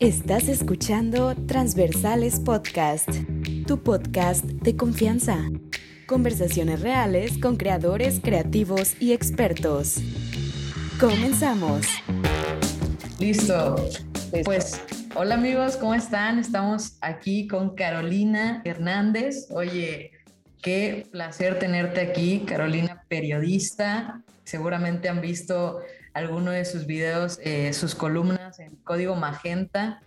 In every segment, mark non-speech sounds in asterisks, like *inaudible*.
Estás escuchando Transversales Podcast, tu podcast de confianza. Conversaciones reales con creadores creativos y expertos. Comenzamos. Listo. Pues, hola amigos, ¿cómo están? Estamos aquí con Carolina Hernández. Oye, qué placer tenerte aquí, Carolina, periodista. Seguramente han visto alguno de sus videos, eh, sus columnas en Código Magenta,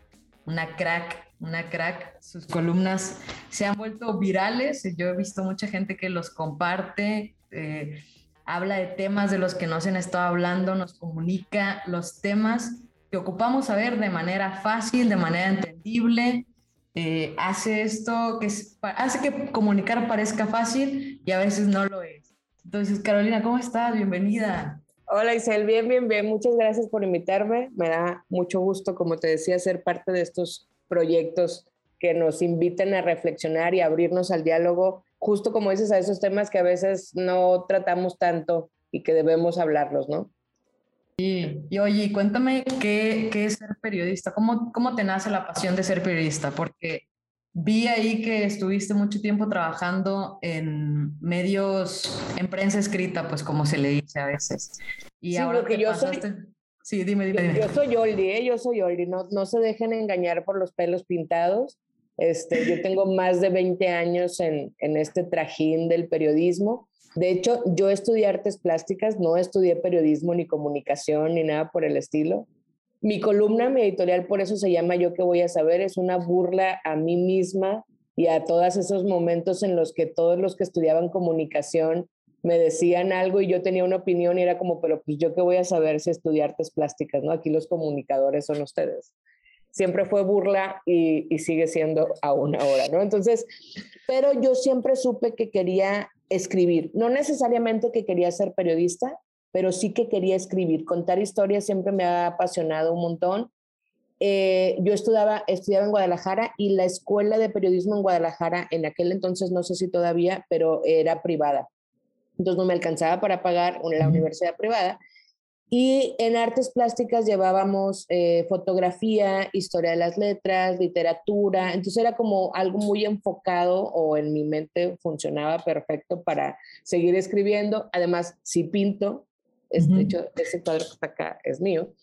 una crack, una crack. Sus columnas se han vuelto virales. Yo he visto mucha gente que los comparte, eh, habla de temas de los que no se han estado hablando, nos comunica los temas que ocupamos saber de manera fácil, de manera entendible. Eh, hace esto que hace que comunicar parezca fácil y a veces no lo es. Entonces, Carolina, ¿cómo estás? Bienvenida. Hola Isel, bien, bien, bien. Muchas gracias por invitarme. Me da mucho gusto, como te decía, ser parte de estos proyectos que nos invitan a reflexionar y abrirnos al diálogo, justo como dices, a esos temas que a veces no tratamos tanto y que debemos hablarlos, ¿no? Y, y oye, cuéntame qué, qué, es ser periodista, ¿Cómo, cómo te nace la pasión de ser periodista, porque Vi ahí que estuviste mucho tiempo trabajando en medios, en prensa escrita, pues como se le dice a veces. Y sí, ahora que yo pasaste... soy... Sí, dime, dime, Yo soy Yoldi, ¿eh? yo soy Yoldi, no, no se dejen engañar por los pelos pintados. Este, yo tengo más de 20 años en, en este trajín del periodismo. De hecho, yo estudié artes plásticas, no estudié periodismo ni comunicación ni nada por el estilo. Mi columna, mi editorial, por eso se llama Yo que voy a saber, es una burla a mí misma y a todos esos momentos en los que todos los que estudiaban comunicación me decían algo y yo tenía una opinión y era como, pero pues yo qué voy a saber si estudiar artes plásticas, ¿no? Aquí los comunicadores son ustedes. Siempre fue burla y sigue siendo aún ahora, ¿no? Entonces, pero yo siempre supe que quería escribir, no necesariamente que quería ser periodista, pero sí que quería escribir. Contar historias siempre me ha apasionado un montón. Eh, yo estudiaba, estudiaba en Guadalajara y la escuela de periodismo en Guadalajara, en aquel entonces no sé si todavía, pero era privada. Entonces no me alcanzaba para pagar la universidad privada. Y en artes plásticas llevábamos eh, fotografía, historia de las letras, literatura. Entonces era como algo muy enfocado o en mi mente funcionaba perfecto para seguir escribiendo. Además, si pinto, de hecho, ese cuadro que está acá es mío.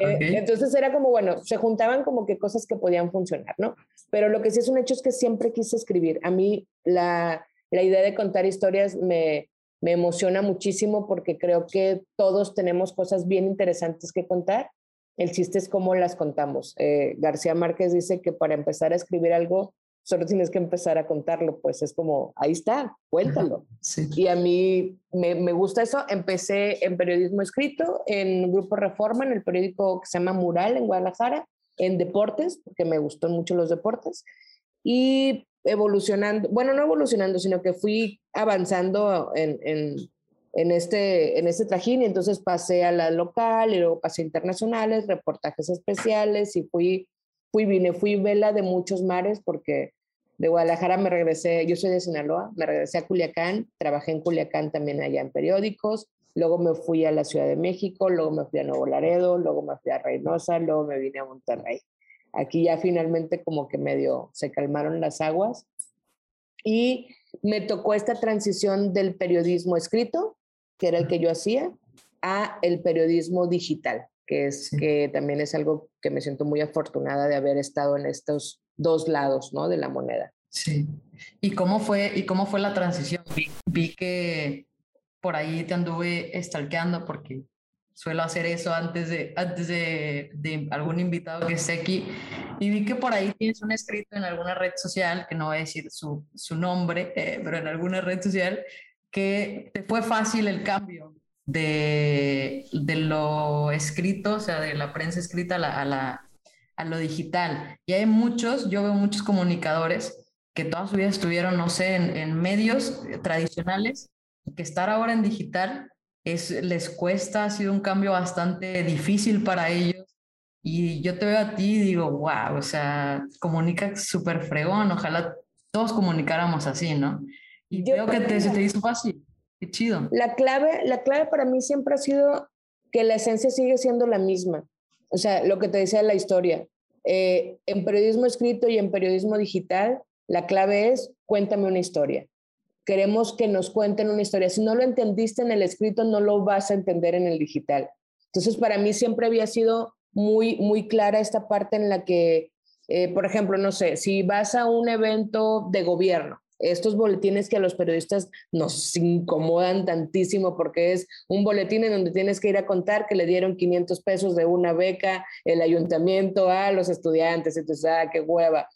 Eh, entonces era como, bueno, se juntaban como que cosas que podían funcionar, ¿no? Pero lo que sí es un hecho es que siempre quise escribir. A mí la, la idea de contar historias me, me emociona muchísimo porque creo que todos tenemos cosas bien interesantes que contar. El chiste es cómo las contamos. Eh, García Márquez dice que para empezar a escribir algo solo tienes que empezar a contarlo, pues es como, ahí está, cuéntalo. Y a mí me, me, gusta eso. Empecé en periodismo escrito, en Grupo Reforma, en el periódico que se llama Mural en Guadalajara, en deportes, porque me gustó mucho los deportes. Y evolucionando, bueno, no evolucionando, sino que fui avanzando en, en, en, este, en este trajín y entonces pasé a la local y luego pasé a internacionales, reportajes especiales y fui fui, vine, fui vela de muchos mares porque de Guadalajara me regresé, yo soy de Sinaloa, me regresé a Culiacán, trabajé en Culiacán también allá en periódicos, luego me fui a la Ciudad de México, luego me fui a Nuevo Laredo, luego me fui a Reynosa, luego me vine a Monterrey. Aquí ya finalmente como que medio se calmaron las aguas y me tocó esta transición del periodismo escrito, que era el que yo hacía, a el periodismo digital que es que también es algo que me siento muy afortunada de haber estado en estos dos lados, ¿no? De la moneda. Sí. ¿Y cómo fue, y cómo fue la transición? Vi, que por ahí te anduve estalqueando porque suelo hacer eso antes de, antes de, de, algún invitado que esté aquí. Y vi que por ahí tienes un escrito en alguna red social, que no voy a decir su, su nombre, eh, pero en alguna red social, que te fue fácil el cambio de, de, lo escrito, o sea, de la prensa escrita a, la, a, la, a, lo digital. Y hay muchos, yo veo muchos comunicadores que toda su vida estuvieron, no sé, en, en medios tradicionales, que estar ahora en digital es, les cuesta, ha sido un cambio bastante difícil para ellos. Y yo te veo a ti y digo, wow, o sea, comunica súper fregón, ojalá todos comunicáramos así, ¿no? Y yo veo que te, se te hizo fácil. Qué chido. La clave, la clave para mí siempre ha sido que la esencia sigue siendo la misma. O sea, lo que te decía la historia. Eh, en periodismo escrito y en periodismo digital, la clave es cuéntame una historia. Queremos que nos cuenten una historia. Si no lo entendiste en el escrito, no lo vas a entender en el digital. Entonces, para mí siempre había sido muy, muy clara esta parte en la que, eh, por ejemplo, no sé, si vas a un evento de gobierno, estos boletines que a los periodistas nos incomodan tantísimo porque es un boletín en donde tienes que ir a contar que le dieron 500 pesos de una beca el ayuntamiento a los estudiantes, entonces, ah, qué hueva.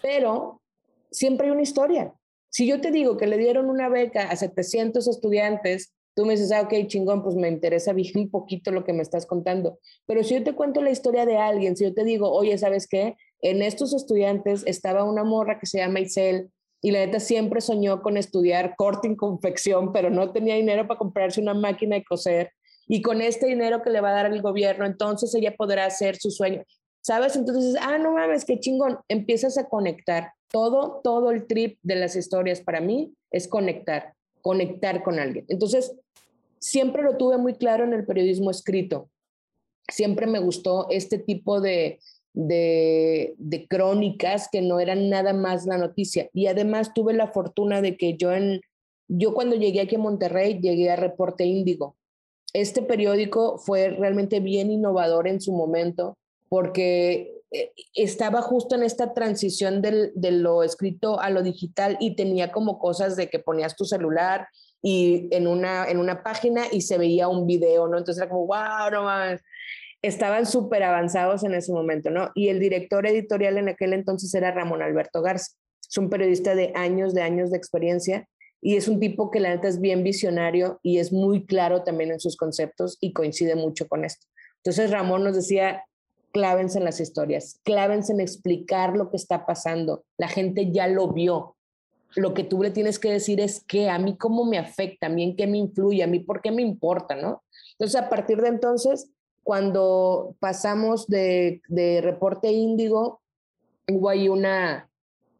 Pero siempre hay una historia. Si yo te digo que le dieron una beca a 700 estudiantes, tú me dices, ah, ok, chingón, pues me interesa *laughs* bien poquito lo que me estás contando. Pero si yo te cuento la historia de alguien, si yo te digo, oye, ¿sabes qué? En estos estudiantes estaba una morra que se llama Isel y la neta siempre soñó con estudiar corte y confección, pero no tenía dinero para comprarse una máquina de coser. Y con este dinero que le va a dar el gobierno, entonces ella podrá hacer su sueño. ¿Sabes? Entonces, ah, no mames, qué chingón. Empiezas a conectar. Todo, todo el trip de las historias para mí es conectar, conectar con alguien. Entonces, siempre lo tuve muy claro en el periodismo escrito. Siempre me gustó este tipo de, de, de, crónicas que no eran nada más la noticia. Y además tuve la fortuna de que yo, en, yo cuando llegué aquí a Monterrey, llegué a Reporte Índigo. Este periódico fue realmente bien innovador en su momento porque eh, estaba justo en esta transición del, de lo escrito a lo digital y tenía como cosas de que ponías tu celular y en una, en una página y se veía un video, ¿no? Entonces era como, wow, no. Estaban súper avanzados en ese momento, ¿no? Y el director editorial en aquel entonces era Ramón Alberto Garza. Es un periodista de años, de años de experiencia y es un tipo que la neta es bien visionario y es muy claro también en sus conceptos y coincide mucho con esto. Entonces Ramón nos decía, clávense en las historias, clávense en explicar lo que está pasando. La gente ya lo vio. Lo que tú le tienes que decir es que a mí cómo me afecta, a mí en qué me influye, a mí por qué me importa, ¿no? Entonces, a partir de entonces, cuando pasamos de, de reporte índigo, hubo ahí una,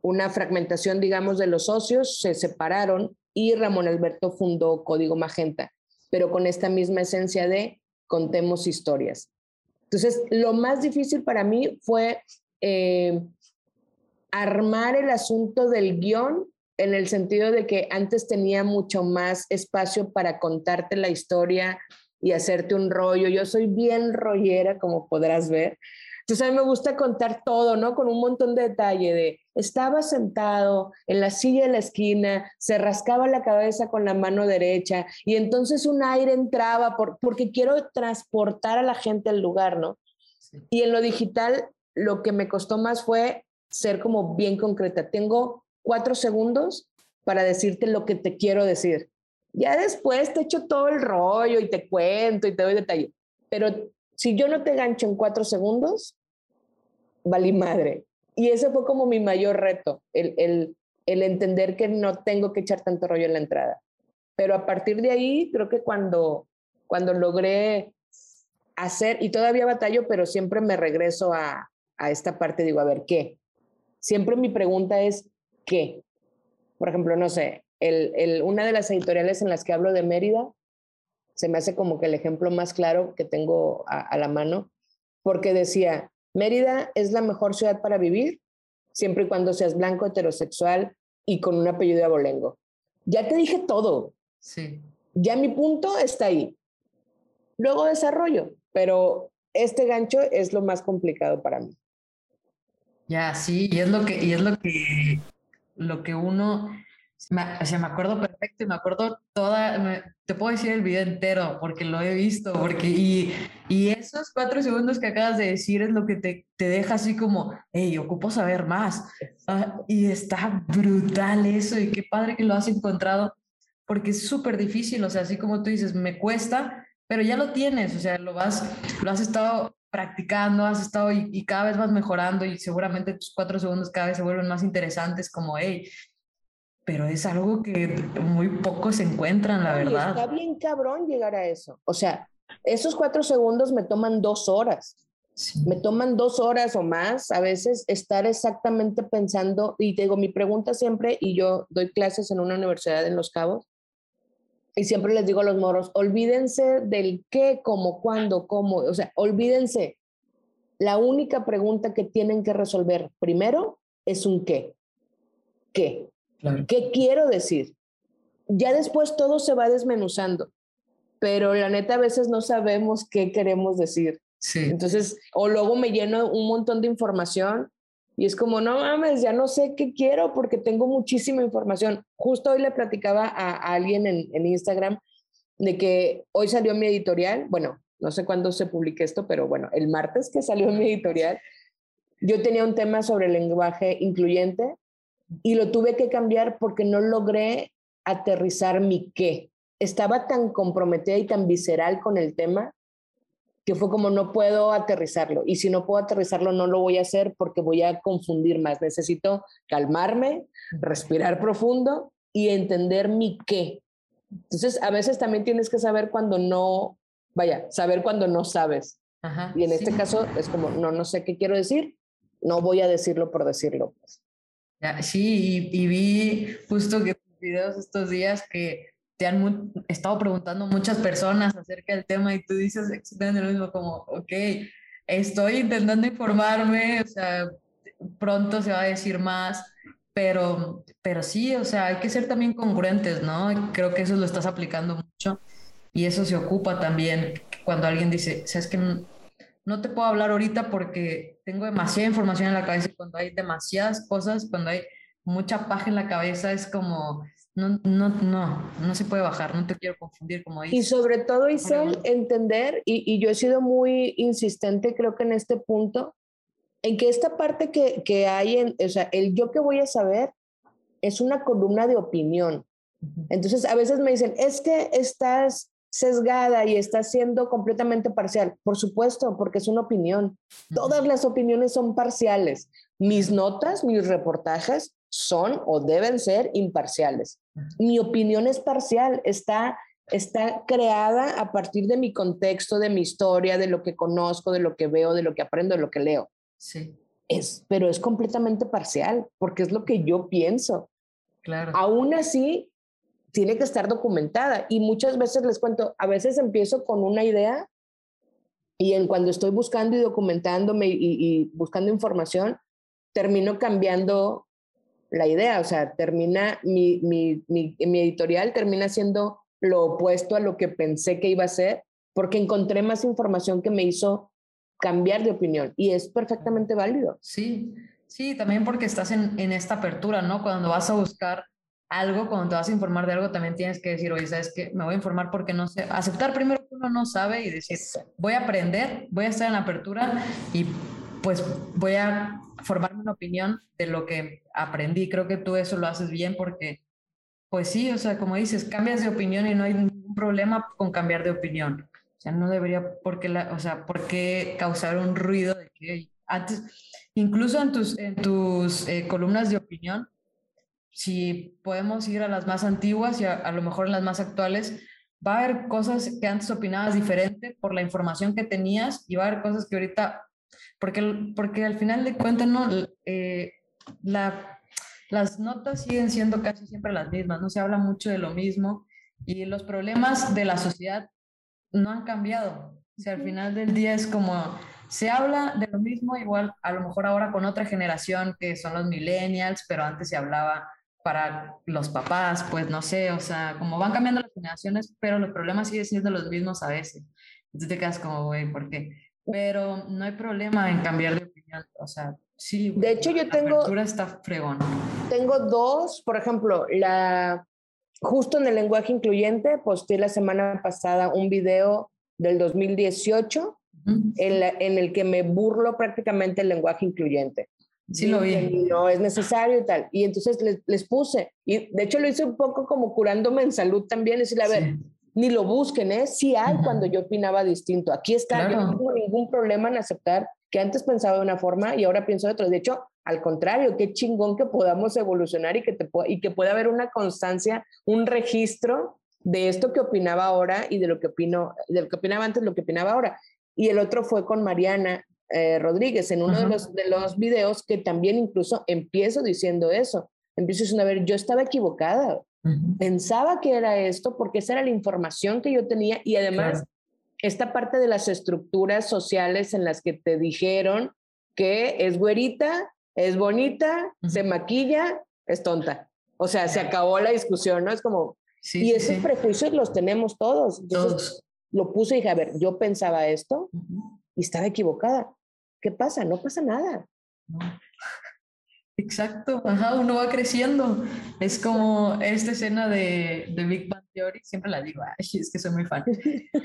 una fragmentación, digamos, de los socios, se separaron y Ramón Alberto fundó Código Magenta, pero con esta misma esencia de contemos historias. Entonces, lo más difícil para mí fue eh, armar el asunto del guion en el sentido de que antes tenía mucho más espacio para contarte la historia y hacerte un rollo. Yo soy bien rollera, como podrás ver. Entonces a mí me gusta contar todo, ¿no? Con un montón de detalle de, estaba sentado en la silla de la esquina, se rascaba la cabeza con la mano derecha y entonces un aire entraba por, porque quiero transportar a la gente al lugar, ¿no? Y en lo digital, lo que me costó más fue ser como bien concreta. Tengo cuatro segundos para decirte lo que te quiero decir. Ya después te echo todo el rollo y te cuento y te doy detalle. Pero si yo no te gancho en cuatro segundos, valí madre. Y ese fue como mi mayor reto, el, el, entender que no tengo que echar tanto rollo en la entrada. Pero a partir de ahí, creo que cuando, cuando logré hacer, y todavía batallo, pero siempre me regreso a, a esta parte, digo, a ver, ¿qué? Siempre mi pregunta es, ¿qué? Por ejemplo, no sé, el, el, una de las editoriales en las que hablo de Mérida, se me hace como que el ejemplo más claro que tengo a, la mano, porque decía, Mérida es la mejor ciudad para vivir, siempre y cuando seas blanco, heterosexual y con un apellido de abolengo. Ya te dije todo. Sí. Ya mi punto está ahí. Luego desarrollo, pero este gancho es lo más complicado para mí. Ya, sí, y es lo que, y es lo que, lo que uno me, o sea, me acuerdo perfecto y me acuerdo toda, te puedo decir el video entero porque lo he visto, porque y, y esos cuatro segundos que acabas de decir es lo que te, te deja así como, hey, ocupo saber más. Ah, y está brutal eso y qué padre que lo has encontrado porque es súper difícil, o sea, así como tú dices, me cuesta, pero ya lo tienes, o sea, lo vas, lo has estado practicando, has estado y, y cada vez vas mejorando y seguramente tus cuatro segundos cada vez se vuelven más interesantes como, hey, pero es algo que muy pocos encuentran, la verdad. está bien cabrón llegar a eso. O sea, esos cuatro segundos me toman dos horas. Me toman dos horas o más a veces estar exactamente pensando, y te digo, mi pregunta siempre, y yo doy clases en una universidad en Los Cabos, y siempre les digo a los moros, olvídense del qué, cómo, cuándo, cómo, o sea, olvídense. la única pregunta que tienen que resolver primero es un qué. ¿Qué? ¿Qué quiero decir? Ya después todo se va desmenuzando, pero la neta a veces no sabemos qué queremos decir. Sí. Entonces, o luego me lleno un montón de información y es como, no mames, ya no sé qué quiero porque tengo muchísima información. Justo hoy le platicaba a, alguien en, en Instagram de que hoy salió mi editorial, bueno, no sé cuándo se publique esto, pero bueno, el martes que salió mi editorial, yo tenía un tema sobre el lenguaje incluyente y lo tuve que cambiar porque no logré aterrizar mi qué. Estaba tan comprometida y tan visceral con el tema que fue como no puedo aterrizarlo. Y si no puedo aterrizarlo, no lo voy a hacer porque voy a confundir más. Necesito calmarme, respirar profundo y entender mi qué. Entonces, a veces también tienes que saber cuando no vaya, saber cuando no sabes. y en este caso es como, no, no sé qué quiero decir, no voy a decirlo por decirlo. Pues. Sí, y, vi justo que videos estos días que te han estado preguntando muchas personas acerca del tema y tú dices exactamente lo mismo, como, ok, estoy intentando informarme, o sea, pronto se va a decir más, pero, pero sí, o sea, hay que ser también congruentes, ¿no? Creo que eso lo estás aplicando mucho. Y eso se ocupa también cuando alguien dice, sabes que no, te puedo hablar ahorita porque tengo demasiada información en la cabeza. Cuando hay demasiadas cosas, cuando hay mucha paja en la cabeza, es como, no, no, no, no se puede bajar, no te quiero confundir como dices. Y sobre todo, Isel, entender, y, y, yo he sido muy insistente, creo que en este punto, en que esta parte que, que hay, en, o sea, el yo que voy a saber es una columna de opinión. Entonces, a veces me dicen, es que estás sesgada y está siendo completamente parcial. Por supuesto, porque es una opinión. Todas las opiniones son parciales. Mis notas, mis reportajes son o deben ser imparciales. Mi opinión es parcial, está, está creada a partir de mi contexto, de mi historia, de lo que conozco, de lo que veo, de lo que aprendo, de lo que leo. Sí. Es, pero es completamente parcial, porque es lo que yo pienso. Claro. Aún así, tiene que estar documentada. Y muchas veces les cuento, a veces empiezo con una idea y en cuando estoy buscando y documentándome y, buscando información, termino cambiando la idea. O sea, termina mi, mi, mi, mi editorial termina siendo lo opuesto a lo que pensé que iba a ser, porque encontré más información que me hizo cambiar de opinión y es perfectamente válido. Sí, sí, también porque estás en, en esta apertura, ¿no? Cuando vas a buscar algo, cuando te vas a informar de algo, también tienes que decir, oye, ¿sabes qué? Me voy a informar porque no sé. Aceptar primero que uno no sabe y decir, voy a aprender, voy a estar en apertura y pues voy a formarme una opinión de lo que aprendí. Creo que tú eso lo haces bien porque, pues sí, o sea, como dices, cambias de opinión y no hay ningún problema con cambiar de opinión. O sea, no debería, porque la, o sea, ¿por qué causar un ruido de que antes, incluso en tus, en tus eh, columnas de opinión, si podemos ir a las más antiguas y a, lo mejor en las más actuales, va a haber cosas que antes opinabas diferente por la información que tenías y va a haber cosas que ahorita, porque, porque al final de cuentas, ¿no? Eh, la, las notas siguen siendo casi siempre las mismas, no se habla mucho de lo mismo y los problemas de la sociedad no han cambiado. O sea, al final del día es como, se habla de lo mismo, igual a lo mejor ahora con otra generación que son los millennials, pero antes se hablaba para los papás, pues no sé, o sea, como van cambiando las generaciones, pero los problemas siguen siendo los mismos a veces. Entonces te quedas como, güey, ¿por qué? Pero no hay problema en cambiar de opinión, o sea, sí. De hecho, yo tengo... La está fregón. Tengo dos, por ejemplo, la... Justo en el lenguaje incluyente, posté la semana pasada un video del 2018 en, en el que me burlo prácticamente el lenguaje incluyente. Sí, lo vi. No es necesario y tal. Y entonces les, les, puse, y de hecho lo hice un poco como curándome en salud también, decirle, a ver, ni lo busquen, ¿eh? Sí hay cuando yo opinaba distinto. Aquí está, yo no tengo ningún problema en aceptar que antes pensaba de una forma y ahora pienso de otra. De hecho, al contrario, qué chingón que podamos evolucionar y que, te, y que pueda haber una constancia, un registro de esto que opinaba ahora y de lo que opino, de lo que opinaba antes, lo que opinaba ahora. Y el otro fue con Mariana, eh, Rodríguez en uno de, los, de los videos que también incluso empiezo diciendo eso. Empiezo diciendo, a ver, yo estaba equivocada. Pensaba que era esto porque esa era la información que yo tenía y además esta parte de las estructuras sociales en las que te dijeron que es güerita, es bonita, se maquilla, es tonta. O sea, se acabó la discusión, ¿no? Es como... y esos prejuicios los tenemos todos. todos. Lo puse y dije, a ver, yo pensaba esto y estaba equivocada. ¿Qué pasa? No pasa nada. Exacto, ajá, uno va creciendo. Es como esta escena de, de, Big Bang Theory, siempre la digo, ay, es que soy muy fan.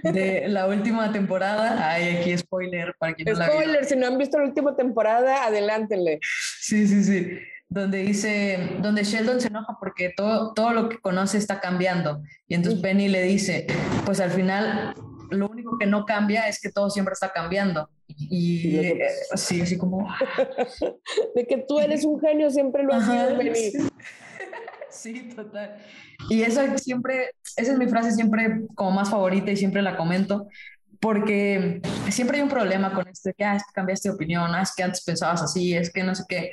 De la última temporada, ay, aquí spoiler para quien no la Spoiler, si no han visto la última temporada, adelántenle. Sí, sí, sí. Donde dice, donde Sheldon se enoja porque todo, todo lo que conoce está cambiando. Y entonces Penny le dice, pues al final lo único que no cambia es que todo siempre está cambiando. Y eh, sí, así como... *laughs* de que tú eres un genio, siempre lo has sido, sí. *laughs* sí, total. Y esa siempre, esa es mi frase siempre como más favorita y siempre la comento, porque siempre hay un problema con esto de que, ah, es que cambiaste de opinión, ah, es que antes pensabas así, es que no sé qué.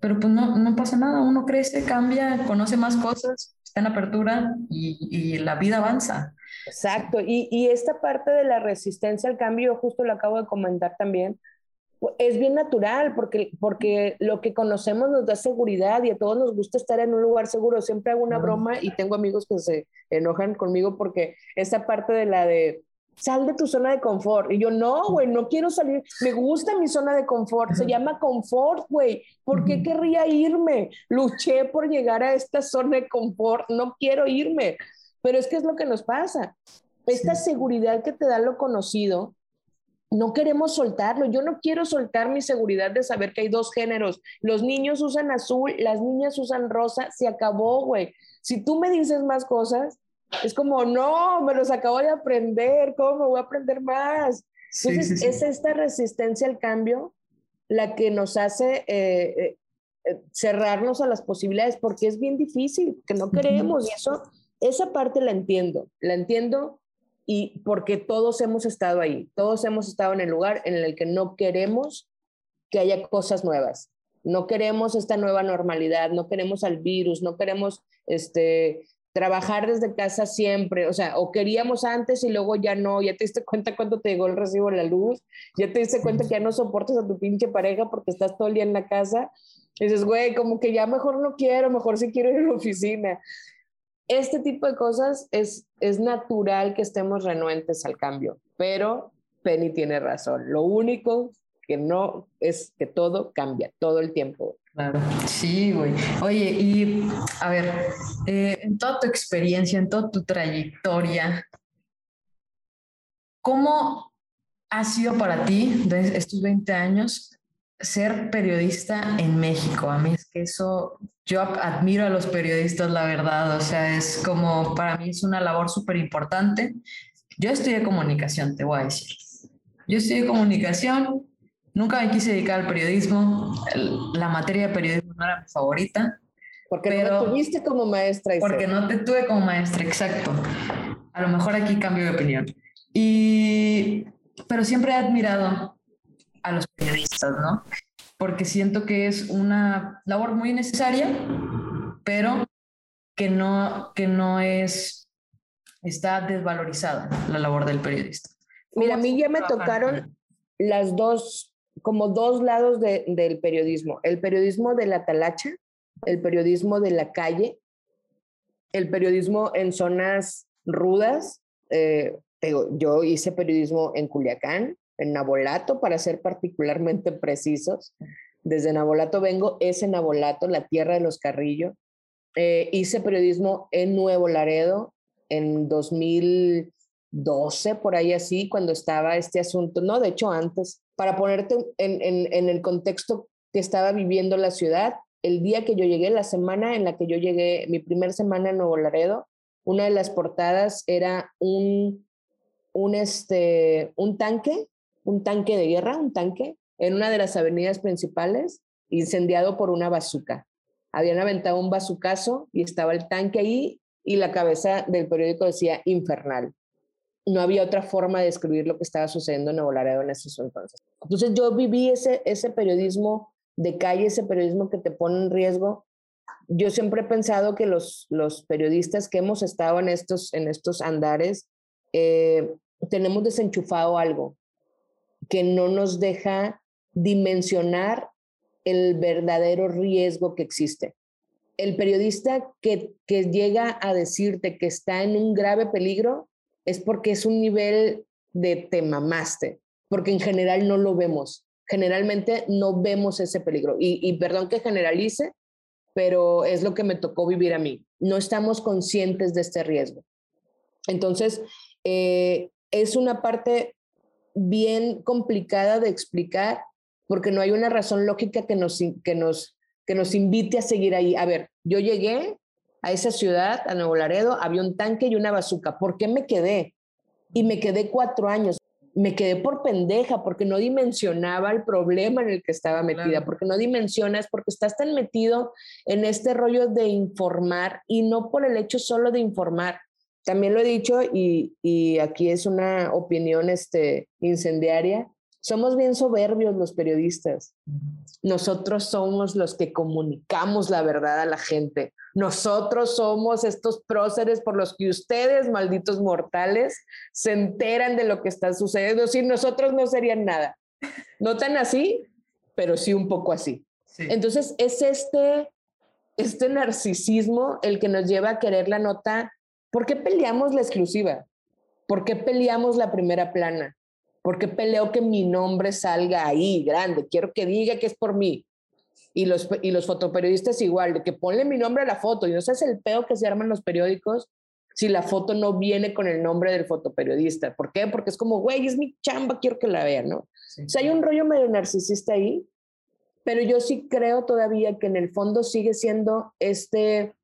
Pero pues no, no pasa nada, uno crece, cambia, conoce más cosas, está en apertura y, y la vida avanza. Exacto, y, y, esta parte de la resistencia al cambio, justo lo acabo de comentar también, es bien natural porque, porque lo que conocemos nos da seguridad y a todos nos gusta estar en un lugar seguro. Siempre hago una broma y tengo amigos que se enojan conmigo porque esa parte de la de sal de tu zona de confort. Y yo, no, güey, no quiero salir. Me gusta mi zona de confort. Se llama confort, güey. ¿Por qué querría irme? Luché por llegar a esta zona de confort. No quiero irme. Pero es que es lo que nos pasa. Esta seguridad que te da lo conocido, no queremos soltarlo. Yo no quiero soltar mi seguridad de saber que hay dos géneros. Los niños usan azul, las niñas usan rosa. Se acabó, güey. Si tú me dices más cosas, es como, no, me los acabo de aprender. ¿Cómo me voy a aprender más? Entonces, es esta resistencia al cambio la que nos hace eh, eh, eh, cerrarnos a las posibilidades, porque es bien difícil, que no queremos. Y eso esa parte la entiendo, la entiendo y porque todos hemos estado ahí, todos hemos estado en el lugar en el que no queremos que haya cosas nuevas, no queremos esta nueva normalidad, no queremos al virus, no queremos este, trabajar desde casa siempre, o sea, o queríamos antes y luego ya no, ya te diste cuenta cuando te llegó el recibo de la luz, ya te diste cuenta que ya no soportas a tu pinche pareja porque estás todo el día en la casa, y dices, güey, como que ya mejor no quiero, mejor sí quiero ir a la oficina este tipo de cosas es, es natural que estemos renuentes al cambio, pero Penny tiene razón. Lo único que no es que todo cambia todo el tiempo. Claro, sí, güey. Oye, y a ver, eh, en toda tu experiencia, en toda tu trayectoria, ¿cómo ha sido para ti, estos 20 años, ser periodista en México. A mí eso, yo admiro a los periodistas, la verdad, o sea, es como, para mí es una labor súper importante. Yo estudié comunicación, te voy a decir. Yo estudié comunicación, nunca me quise dedicar al periodismo, la materia de periodismo no era mi favorita. Porque pero, no tuviste como maestra. Porque no te tuve como maestra, exacto. A lo mejor aquí cambio de opinión. Y, pero siempre he admirado a los periodistas, ¿no? Porque siento que es una labor muy necesaria, pero que no, que no es, está desvalorizada la labor del periodista. Mira, a mí ya me tocaron las dos, como dos lados del periodismo. El periodismo de la talacha, el periodismo de la calle, el periodismo en zonas rudas. Eh, yo hice periodismo en Culiacán, en Nabolato, para ser particularmente *laughs* precisos. Desde Nabolato vengo, ese Nabolato, la tierra de los Carrillo. Eh, hice periodismo en Nuevo Laredo en 2012, por ahí así, cuando estaba este asunto, no, de hecho antes, para ponerte en, en, en el contexto que estaba viviendo la ciudad, el día que yo llegué, la semana en la que yo llegué, mi primer semana en Nuevo Laredo, una de las portadas era un, un, este, un tanque un tanque de guerra, un tanque, en una de las avenidas principales, incendiado por una bazuca. Habían aventado un bazucazo y estaba el tanque ahí y la cabeza del periódico decía infernal. No había otra forma de describir lo que estaba sucediendo en Nuevo en esos entonces. Entonces yo viví ese, ese periodismo de calle, ese periodismo que te pone en riesgo. Yo siempre he pensado que los, los periodistas que hemos estado en estos, en estos andares, eh, tenemos desenchufado algo que no nos deja dimensionar el verdadero riesgo que existe. El periodista que, que llega a decirte que está en un grave peligro es porque es un nivel de te mamaste, porque en general no lo vemos. Generalmente no vemos ese peligro. Y, y perdón que generalice, pero es lo que me tocó vivir a mí. No estamos conscientes de este riesgo. Entonces, eh, es una parte bien complicada de explicar porque no hay una razón lógica que nos, que nos, que nos invite a seguir ahí. A ver, yo llegué a esa ciudad, a Nuevo Laredo, había un tanque y una bazuca. ¿Por qué me quedé? Y me quedé cuatro años. Me quedé por pendeja, porque no dimensionaba el problema en el que estaba metida, porque no dimensionas, porque estás tan metido en este rollo de informar y no por el hecho solo de informar, también lo he dicho y, y aquí es una opinión este, incendiaria, somos bien soberbios los periodistas. Nosotros somos los que comunicamos la verdad a la gente. Nosotros somos estos próceres por los que ustedes, malditos mortales, se enteran de lo que está sucediendo. Si nosotros no serían nada. No tan así, pero sí un poco así. Entonces es este, este narcisismo el que nos lleva a querer la nota ¿Por qué peleamos la exclusiva? ¿Por qué peleamos la primera plana? ¿Por qué peleo que mi nombre salga ahí, grande? Quiero que diga que es por mí. Y los, y los fotoperiodistas igual, de que ponle mi nombre a la foto. Y no sé, es el peo que se arman los periódicos si la foto no viene con el nombre del fotoperiodista. ¿Por qué? Porque es como, güey, es mi chamba, quiero que la vean, ¿no? O sea, hay un rollo medio narcisista ahí, pero yo sí creo todavía que en el fondo sigue siendo este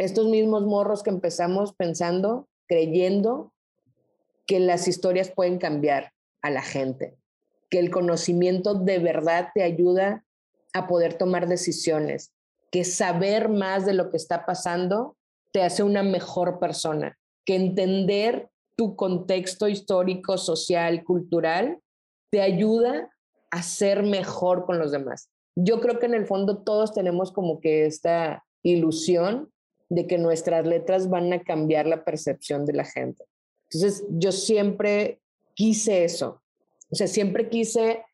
estos mismos morros que empezamos pensando, creyendo que las historias pueden cambiar a la gente, que el conocimiento de verdad te ayuda a poder tomar decisiones, que saber más de lo que está pasando te hace una mejor persona, que entender tu contexto histórico, social, cultural, te ayuda a ser mejor con los demás. Yo creo que en el fondo todos tenemos como que esta ilusión de que nuestras letras van a cambiar la percepción de la gente. Entonces, yo siempre quise eso. O sea, siempre quise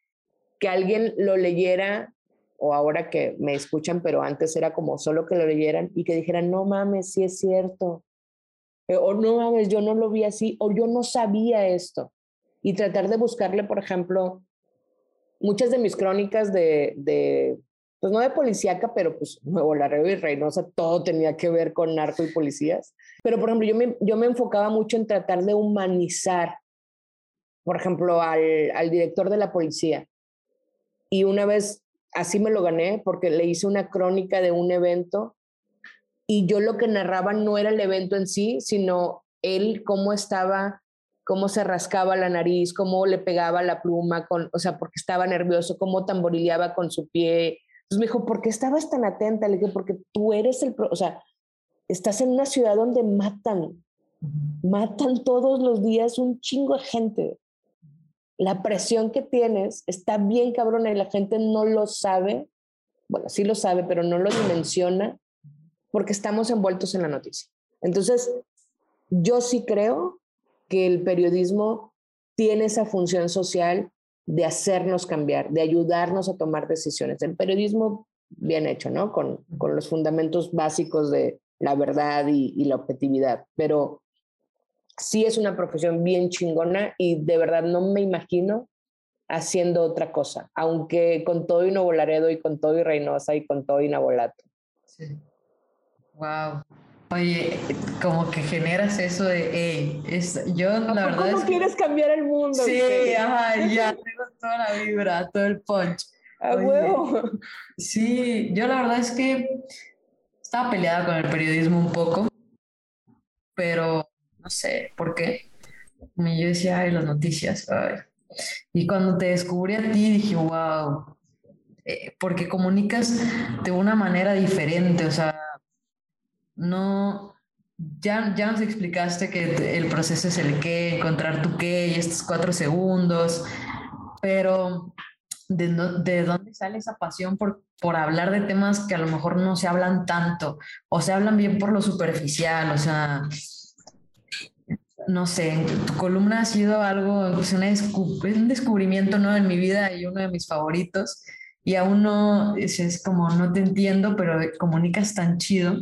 que alguien lo leyera, o ahora que me escuchan, pero antes era como solo que lo leyeran y que dijeran, no mames, sí es cierto. Eh, o no mames, yo no lo vi así, o yo no sabía esto. Y tratar de buscarle, por ejemplo, muchas de mis crónicas de, de pues no de policíaca, pero pues Nuevo Laredo y Reynosa, todo tenía que ver con narco y policías. Pero, por ejemplo, yo me, yo me enfocaba mucho en tratar de humanizar, por ejemplo, al, al director de la policía. Y una vez así me lo gané porque le hice una crónica de un evento y yo lo que narraba no era el evento en sí, sino él cómo estaba, cómo se rascaba la nariz, cómo le pegaba la pluma, con, o sea, porque estaba nervioso, cómo tamborileaba con su pie, entonces me dijo, ¿por qué estabas tan atenta? Le dije, porque tú eres el, o sea, estás en una ciudad donde matan, matan todos los días un chingo de gente. La presión que tienes está bien cabrona y la gente no lo sabe. Bueno, sí lo sabe, pero no lo dimensiona porque estamos envueltos en la noticia. Entonces, yo sí creo que el periodismo tiene esa función social de hacernos cambiar, de ayudarnos a tomar decisiones. El periodismo bien hecho, ¿no? Con, con los fundamentos básicos de la verdad y, y, la objetividad, pero sí es una profesión bien chingona y de verdad no me imagino haciendo otra cosa, aunque con todo y Nuevo Laredo y con todo y Reynosa y con todo y Nabolato. Sí. Wow. Oye, como que generas eso de, hey, es, yo la verdad ¿Cómo quieres cambiar el mundo? Sí, ajá, *laughs* ya tengo toda la vibra, todo el punch. A huevo. Sí, yo la verdad es que estaba peleada con el periodismo un poco, pero no sé por qué. Yo decía, ay, las noticias, ay. Y cuando te descubrí a ti, dije, wow, eh, porque comunicas de una manera diferente, o sea, no, ya, ya nos explicaste que el proceso es el qué, encontrar tu qué y estos cuatro segundos, pero ¿de, de dónde sale esa pasión por, por hablar de temas que a lo mejor no se hablan tanto o se hablan bien por lo superficial? O sea, no sé, tu columna ha sido algo, pues un descubrimiento ¿no? en mi vida y uno de mis favoritos. Y aún no, es, es como, no te entiendo, pero comunicas tan chido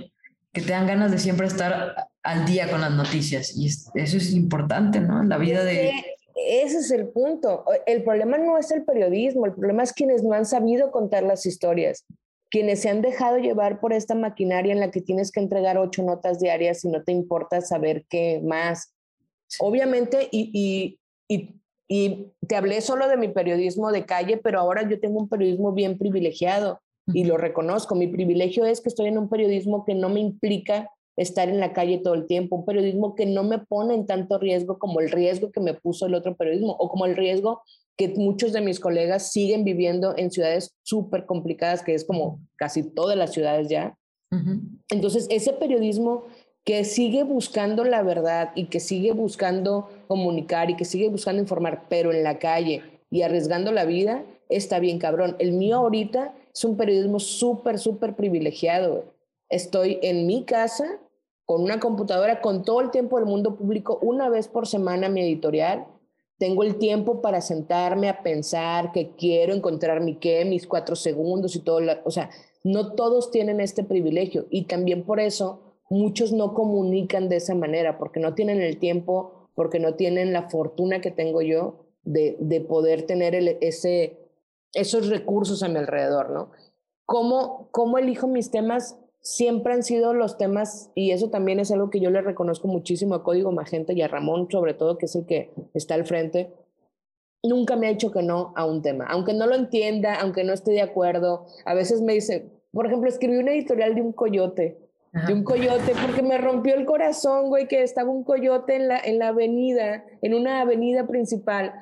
que te dan ganas de siempre estar al día con las noticias. Y eso es importante, ¿no? En la vida de... Ese es el punto. El problema no es el periodismo, el problema es quienes no han sabido contar las historias, quienes se han dejado llevar por esta maquinaria en la que tienes que entregar ocho notas diarias y no te importa saber qué más. Obviamente, y, y, y, te hablé solo de mi periodismo de calle, pero ahora yo tengo un periodismo bien privilegiado y lo reconozco. Mi privilegio es que estoy en un periodismo que no me implica estar en la calle todo el tiempo, un periodismo que no me pone en tanto riesgo como el riesgo que me puso el otro periodismo o como el riesgo que muchos de mis colegas siguen viviendo en ciudades súper complicadas, que es como casi todas las ciudades ya. Entonces, ese periodismo que sigue buscando la verdad y que sigue buscando comunicar y que sigue buscando informar, pero en la calle y arriesgando la vida, está bien cabrón. El mío ahorita es un periodismo súper, súper privilegiado. Estoy en mi casa con una computadora, con todo el tiempo del mundo público, una vez por semana mi editorial. Tengo el tiempo para sentarme a pensar que quiero encontrar mi qué, mis cuatro segundos y todo. o sea, no todos tienen este privilegio y también por eso muchos no comunican de esa manera, porque no tienen el tiempo, porque no tienen la fortuna que tengo yo de, de poder tener ese, esos recursos a mi alrededor, ¿no? ¿Cómo, ¿Cómo elijo mis temas? siempre han sido los temas, y eso también es algo que yo le reconozco muchísimo a Código Magenta y a Ramón, sobre todo, que es el que está al frente, nunca me ha dicho que no a un tema, aunque no lo entienda, aunque no esté de acuerdo, a veces me dice, por ejemplo, escribí una editorial de un coyote, de un coyote, porque me rompió el corazón, güey, que estaba un coyote en la, en la avenida, en una avenida principal.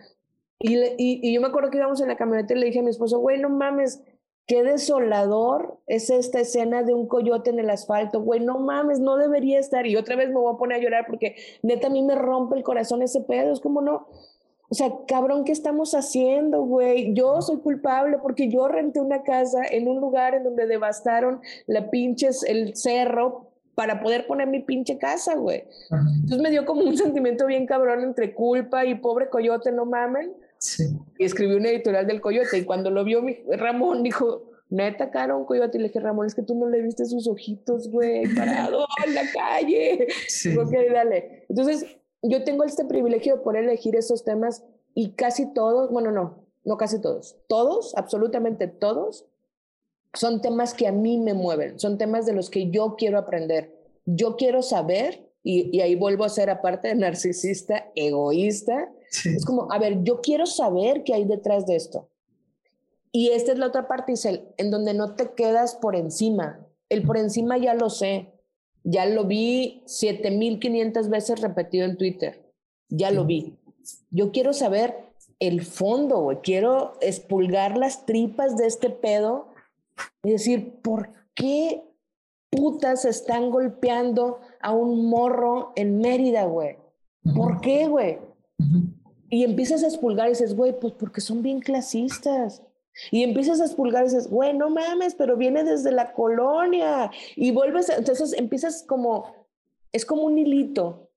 Y, y, y yo me acuerdo que íbamos en la camioneta y le dije a mi esposo, güey, no mames, Qué desolador es esta escena de un coyote en el asfalto, güey, no mames, no debería estar. Y otra vez me voy a poner a llorar porque neta a mí me rompe el corazón ese pedo, es como no. O sea, cabrón, ¿qué estamos haciendo, güey? Yo soy culpable porque yo renté una casa en un lugar en donde devastaron la pinches, el cerro para poder poner mi pinche casa, güey. Entonces me dio como un sentimiento bien cabrón entre culpa y pobre coyote, no mamen. Y escribió una editorial del coyote y cuando lo vio mi, Ramón dijo, neta, cara, un coyote. Y le dije, Ramón, es que tú no le viste sus ojitos, güey, parado *laughs* en la calle. Sí. dale. Entonces, yo tengo este privilegio de poder elegir esos temas y casi todos, bueno, no, no casi todos, todos, absolutamente todos, son temas que a mí me mueven, son temas de los que yo quiero aprender. Yo quiero saber, y, y ahí vuelvo a ser aparte de narcisista, egoísta, es como, a ver, yo quiero saber qué hay detrás de esto. Y esta es la otra parte, Isel, en donde no te quedas por encima. El por encima ya lo sé. Ya lo vi 7500 veces repetido en Twitter. Ya lo vi. Yo quiero saber el fondo, güey. Quiero expulgar las tripas de este pedo y decir, ¿por qué putas están golpeando a un morro en Mérida, güey? ¿Por qué, güey? Y empiezas a expulgar y dices, güey, pues porque son bien clasistas. Y empiezas a expulgar y dices, güey, no mames, pero viene desde la colonia. Y vuelves, entonces empiezas como, es como un hilito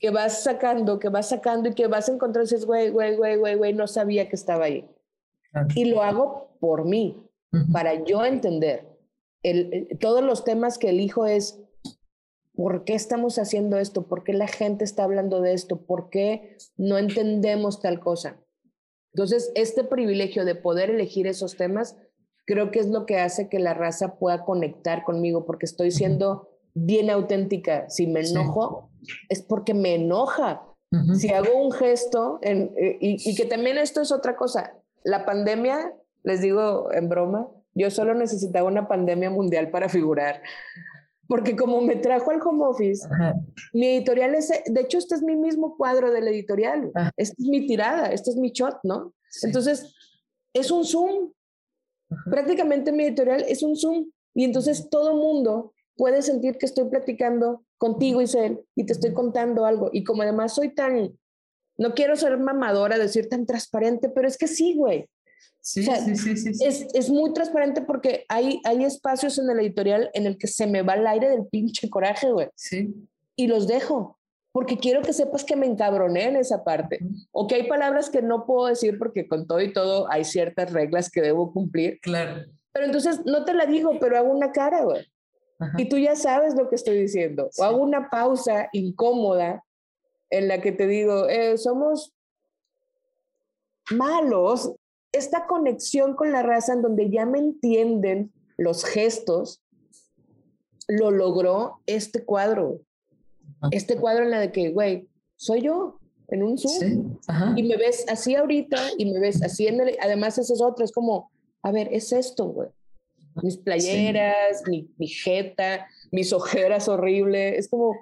que vas sacando, que vas sacando y que vas a encontrar y dices, güey, güey, güey, güey, güey, no sabía que estaba ahí. Y lo hago por mí, para yo entender. el, todos los temas que elijo es, ¿Por qué estamos haciendo esto? ¿Por qué la gente está hablando de esto? ¿Por qué no entendemos tal cosa? Entonces, este privilegio de poder elegir esos temas, creo que es lo que hace que la raza pueda conectar conmigo, porque estoy siendo bien auténtica. Si me enojo, es porque me enoja. Si hago un gesto, eh, y, y que también esto es otra cosa, la pandemia, les digo en broma, yo solo necesitaba una pandemia mundial para figurar porque como me trajo al home office, mi editorial es, de hecho, este es mi mismo cuadro del editorial, ah. esta es mi tirada, este es mi shot, ¿no? Entonces, es un Zoom. Prácticamente mi editorial es un Zoom. Y entonces todo mundo puede sentir que estoy platicando contigo, Isel, y te estoy contando algo. Y como además soy tan, no quiero ser mamadora, decir tan transparente, pero es que sí, güey. Sí, sí, sí, sí, Es, es, muy transparente porque hay, hay espacios en el editorial en el que se me va el aire del pinche coraje, güey. Sí. Y los dejo. porque quiero que sepas que me encabroné en esa parte, o que hay palabras que no puedo decir porque con todo y todo hay ciertas reglas que debo cumplir. Claro. Pero entonces no te la digo, pero hago una cara, güey. Y tú ya sabes lo que estoy diciendo. O hago una pausa incómoda en la que te digo, eh, somos malos. Esta conexión con la raza en donde ya me entienden los gestos, lo logró este cuadro. Este cuadro en la de que, güey, soy yo en un Zoom. Y me ves así ahorita y me ves así en el... Además, eso es otro, es como, a ver, es esto, güey. Mis playeras, mi, mi, jeta, mis ojeras horribles. Es como,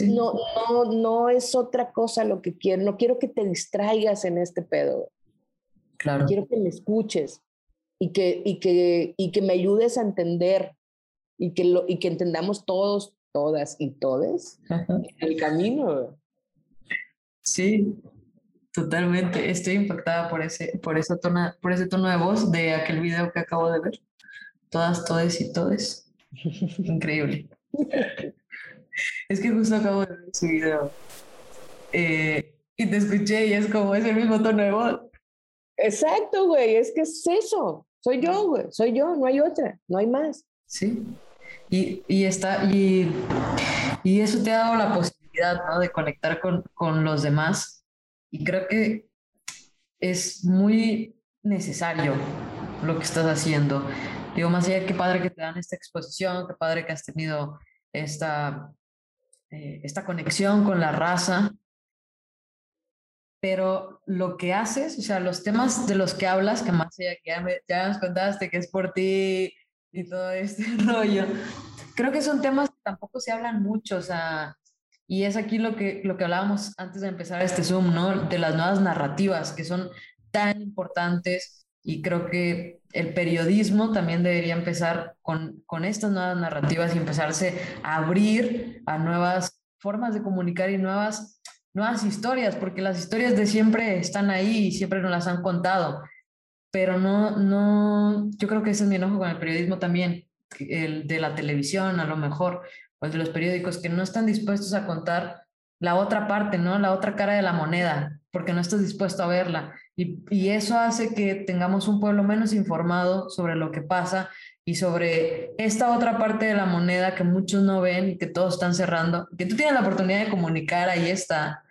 no, no, no es otra cosa lo que quiero. No quiero que te distraigas en este pedo. Claro. Quiero que me escuches y que, y que, y que me ayudes a entender y que, lo, y que entendamos todos, todas y todes el camino. Sí, totalmente. Estoy impactada por ese, por, esa tono, por ese tono de voz de aquel video que acabo de ver. Todas, todes y todes. Increíble. Es que justo acabo de ver su video eh, y te escuché y es como ese mismo tono de voz. Exacto, güey, es que es eso. Soy yo, güey, soy yo, no hay otra, no hay más. Sí. Y, y, está, y, y eso te ha dado la posibilidad ¿no? de conectar con, con los demás. Y creo que es muy necesario lo que estás haciendo. Digo, más allá qué padre que te dan esta exposición, qué padre que has tenido esta, eh, esta conexión con la raza, pero lo que haces, o sea, los temas de los que hablas, que más ya, me, ya nos contaste que es por ti y todo este *laughs* rollo, creo que son temas que tampoco se hablan mucho, o sea, y es aquí lo que, lo que hablábamos antes de empezar este Zoom, ¿no? De las nuevas narrativas que son tan importantes y creo que el periodismo también debería empezar con, con estas nuevas narrativas y empezarse a abrir a nuevas formas de comunicar y nuevas, nuevas historias, porque las historias de siempre están ahí y siempre nos las han contado, pero no, no, yo creo que ese es mi enojo con el periodismo también, el de la televisión a lo mejor, o el de los periódicos, que no están dispuestos a contar la otra parte, ¿no? La otra cara de la moneda, porque no estás dispuesto a verla. Y, eso hace que tengamos un pueblo menos informado sobre lo que pasa y sobre esta otra parte de la moneda que muchos no ven y que todos están cerrando, que tú tienes la oportunidad de comunicar, ahí está,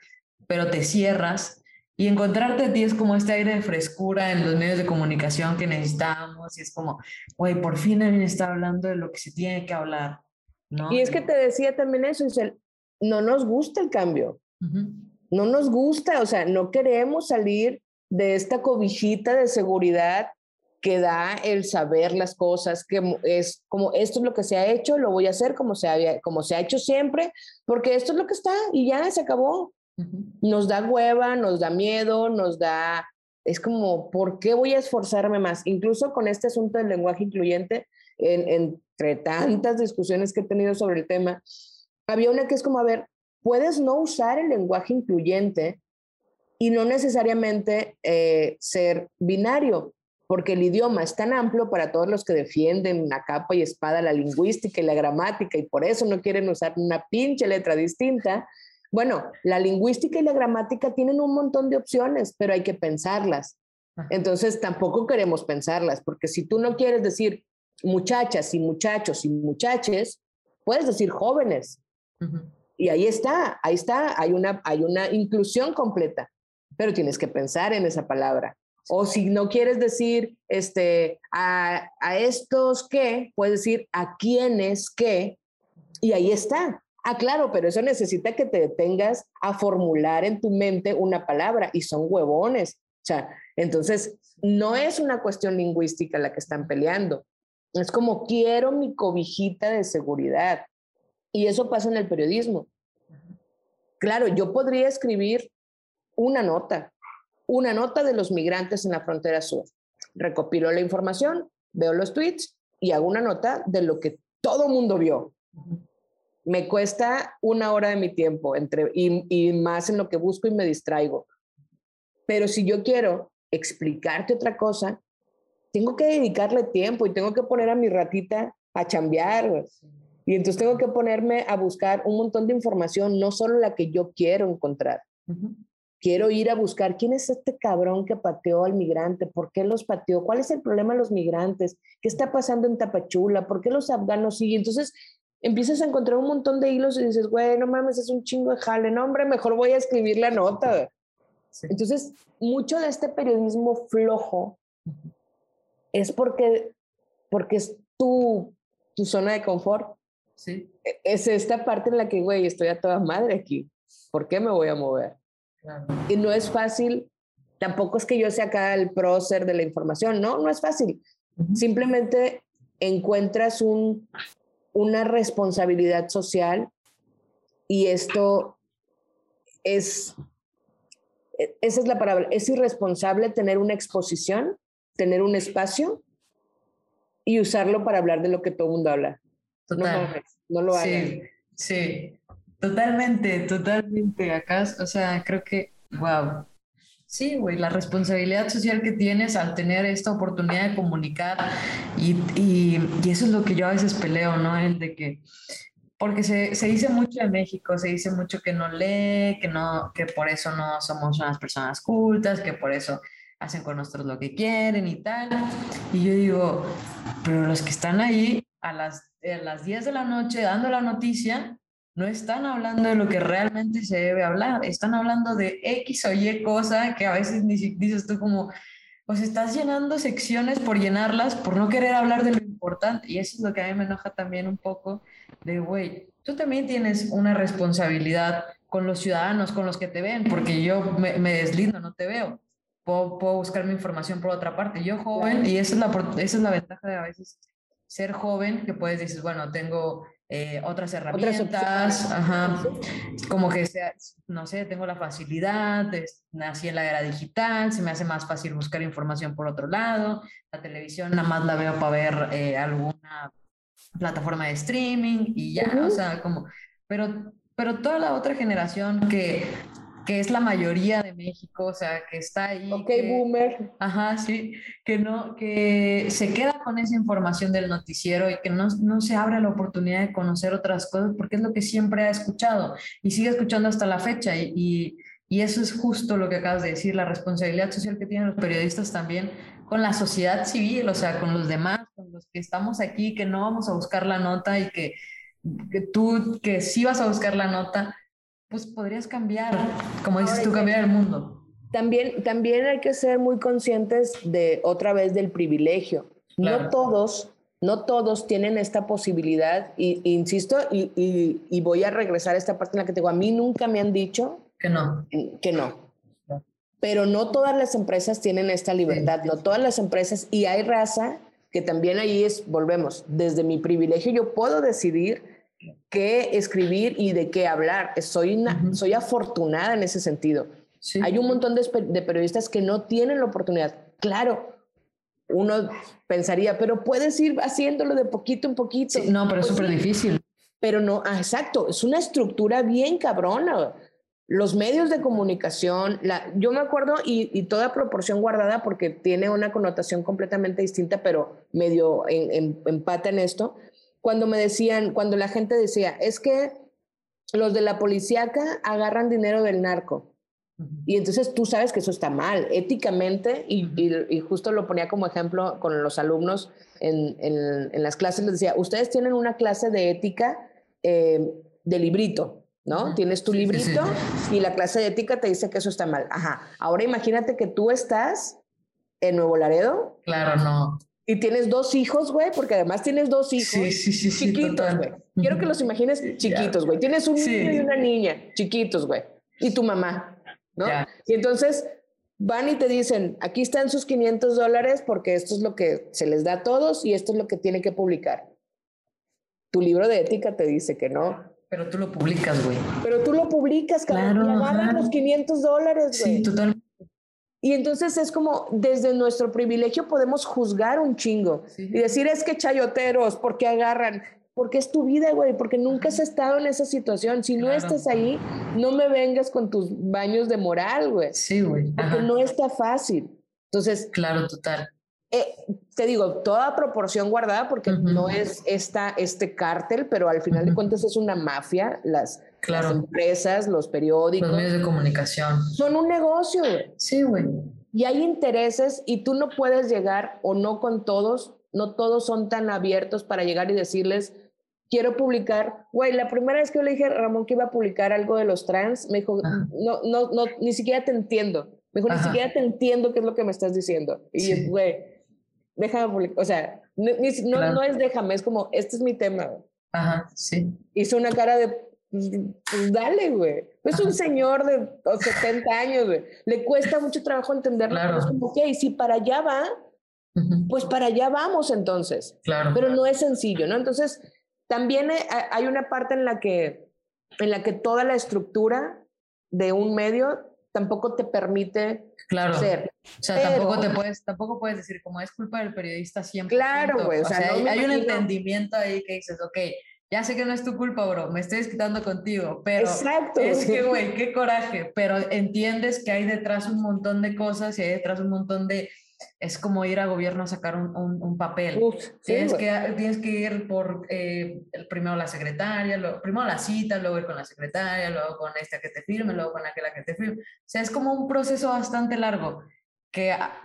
pero te cierras y encontrarte a ti es como este aire de frescura en los medios de comunicación que necesitamos y es como, güey, por fin alguien está hablando de lo que se tiene que hablar. ¿no? Y es que te decía también eso, no nos gusta el cambio. No nos gusta, o sea, no queremos salir de esta cobijita de seguridad que da el saber las cosas, que es como esto es lo que se ha hecho, lo voy a hacer como se, había, como se ha hecho siempre, porque esto es lo que está y ya se acabó. Nos da hueva, nos da miedo, nos da, es como, ¿por qué voy a esforzarme más? Incluso con este asunto del lenguaje incluyente, entre tantas discusiones que he tenido sobre el tema, había una que es como, a ver, puedes no usar el lenguaje incluyente y no necesariamente eh, ser binario, porque el idioma es tan amplio para todos los que defienden a capa y espada la lingüística y la gramática y por eso no quieren usar una pinche letra distinta. Bueno, la lingüística y la gramática tienen un montón de opciones, pero hay que pensarlas. Entonces tampoco queremos pensarlas, porque si tú no quieres decir muchachas y muchachos y muchaches, puedes decir jóvenes. Y ahí está, ahí está, hay una, hay una inclusión completa pero tienes que pensar en esa palabra. O si no quieres decir este, a, a estos que, puedes decir a quienes que, y ahí está. Ah, claro, pero eso necesita que te detengas a formular en tu mente una palabra y son huevones. O sea, entonces no es una cuestión lingüística la que están peleando. Es como quiero mi cobijita de seguridad. Y eso pasa en el periodismo. Claro, yo podría escribir una nota, una nota de los migrantes en la frontera sur. Recopilo la información, veo los tweets y hago una nota de lo que todo mundo vio. Me cuesta una hora de mi tiempo entre, y, y más en lo que busco y me distraigo. Pero si yo quiero explicarte otra cosa, tengo que dedicarle tiempo y tengo que poner a mi ratita a chambear. Y entonces tengo que ponerme a buscar un montón de información, no solo la que yo quiero encontrar. Quiero ir a buscar quién es este cabrón que pateó al migrante, por qué los pateó, cuál es el problema de los migrantes, qué está pasando en Tapachula, por qué los afganos siguen. Entonces empiezas a encontrar un montón de hilos y dices, güey, no mames, es un chingo de jale, no, hombre, mejor voy a escribir la nota. Entonces, mucho de este periodismo flojo es porque, porque es tu, tu zona de confort. Sí. E, es esta parte en la que, güey, estoy a toda madre aquí. ¿Por qué me voy a mover? Y no es fácil, tampoco es que yo sea acá el prócer de la información, no, no es fácil. Simplemente encuentras un, una responsabilidad social y esto es, e, esa es la palabra, es irresponsable tener una exposición, tener un espacio y usarlo para hablar de lo que todo el mundo habla. Total. No, lo hagan. Sí, sí, totalmente, totalmente. Acá, o sea, creo que, wow. Sí, güey, la responsabilidad social que tienes al tener esta oportunidad de comunicar y, y, y, eso es lo que yo a veces peleo, ¿no? El de que, porque se, se, dice mucho en México, se dice mucho que no lee, que, no, que por eso no somos unas personas cultas, que por eso hacen con nosotros lo que quieren y tal. Y yo digo, pero los que están ahí a las, a las 10 de la noche dando la noticia, no están hablando de lo que realmente se debe hablar, están hablando de X o Y cosa que a veces ni dices tú como, pues estás llenando secciones por llenarlas, por no querer hablar de lo importante. Y eso es lo que a mí me enoja también un poco de, güey, tú también tienes una responsabilidad con los ciudadanos, con los que te ven, porque yo me, me deslindo, no te veo puedo, buscar mi información por otra parte. Yo joven, y esa es, la, esa es la ventaja de a veces ser joven, que puedes decir, bueno, tengo eh, otras herramientas, ajá, como que sea, no sé, tengo la facilidad, nací en la era digital, se me hace más fácil buscar información por otro lado, la televisión nada más la veo para ver eh, alguna plataforma de streaming y ya, o sea, como, pero, pero toda la otra generación que que es la mayoría de México, o sea, que está ahí. Ok, boomer. Ajá, sí, que no, que se queda con esa información del noticiero y que no, no se abre la oportunidad de conocer otras cosas porque es lo que siempre ha escuchado y sigue escuchando hasta la fecha y, y, eso es justo lo que acabas de decir, la responsabilidad social que tienen los periodistas también con la sociedad civil, o sea, con los demás, con los que estamos aquí, que no vamos a buscar la nota y que, que tú, que sí vas a buscar la nota, pues podrías cambiar, como dices tú, cambiar el mundo. También, también hay que ser muy conscientes de otra vez del privilegio. No todos, no todos tienen esta posibilidad, y, insisto, y, y, voy a regresar a esta parte en la que te digo, a mí nunca me han dicho que no. Que no. Pero no todas las empresas tienen esta libertad, no todas las empresas, y hay raza que también ahí es, volvemos, desde mi privilegio yo puedo decidir qué escribir y de qué hablar. Soy, soy afortunada en ese sentido. Hay un montón de, periodistas que no tienen la oportunidad. Claro, uno pensaría, pero puedes ir haciéndolo de poquito en poquito. no, pero es pues súper difícil. Pero no, ah, exacto, es una estructura bien cabrona. Los medios de comunicación, la, yo me acuerdo y, toda proporción guardada porque tiene una connotación completamente distinta, pero medio empata en esto cuando me decían, cuando la gente decía, es que los de la policíaca agarran dinero del narco. Y entonces tú sabes que eso está mal, éticamente, y, y, justo lo ponía como ejemplo con los alumnos en, en, las clases, les decía, ustedes tienen una clase de ética eh, de librito, ¿no? Tienes tu librito y la clase de ética te dice que eso está mal. Ajá, ahora imagínate que tú estás en Nuevo Laredo. Claro, no. Y tienes dos hijos, güey, porque además tienes dos hijos sí, sí, sí, chiquitos, güey. Quiero que los imagines chiquitos, güey. Tienes un niño y una niña, chiquitos, güey. Y tu mamá, ¿no? Y entonces van y te dicen, aquí están sus 500 dólares porque esto es lo que se les da a todos y esto es lo que tiene que publicar. Tu libro de ética te dice que no. Pero tú lo publicas, güey. Pero tú lo publicas, cabrón. Claro, y agarran los 500 dólares, güey. Sí, totalmente. Y entonces es como desde nuestro privilegio podemos juzgar un chingo y decir es que chayoteros, porque agarran, porque es tu vida, güey, porque nunca has estado en esa situación. Si no estás ahí, no me vengas con tus baños de moral, güey. Sí, güey. Porque no está fácil. Entonces, claro, total. eh, te digo, toda proporción guardada porque no es esta, este cártel, pero al final de cuentas es una mafia, las, las, empresas, los periódicos. Los medios de comunicación. Son un negocio, güey. Sí, güey. Y hay intereses y tú no puedes llegar o no con todos, no todos son tan abiertos para llegar y decirles, quiero publicar, güey, la primera vez que yo le dije a Ramón que iba a publicar algo de los trans, me dijo, no, no, no, ni siquiera te entiendo. Me dijo, ni siquiera te entiendo qué es lo que me estás diciendo. Y güey, déjame publicar, o sea, no, no, es déjame, es como, este es mi tema. Ajá, sí. Hizo una cara de, pues, dale, güey. Es un señor de 70 años, güey. Le cuesta mucho trabajo entenderlo. Claro. es como, ok, si para allá va, pues para allá vamos entonces. Claro. Pero no es sencillo, ¿no? Entonces, también hay una parte en la que, en la que toda la estructura de un medio tampoco te permite claro. ser. O sea, tampoco te puedes, tampoco puedes decir como es culpa del periodista siempre. Claro, güey. O, sea, hay, un entendimiento ahí que dices, ok, ya sé que no es tu culpa, bro, me estoy quitando contigo, pero Exacto. es que, güey, qué coraje, pero entiendes que hay detrás un montón de cosas y hay detrás un montón de es como ir a gobierno a sacar un, un, papel. tienes, que, tienes que ir por eh, primero la secretaria, lo, primero la cita, luego ir con la secretaria, luego con esta que te firme, luego con aquella que te firme. O sea, es como un proceso bastante largo que ah,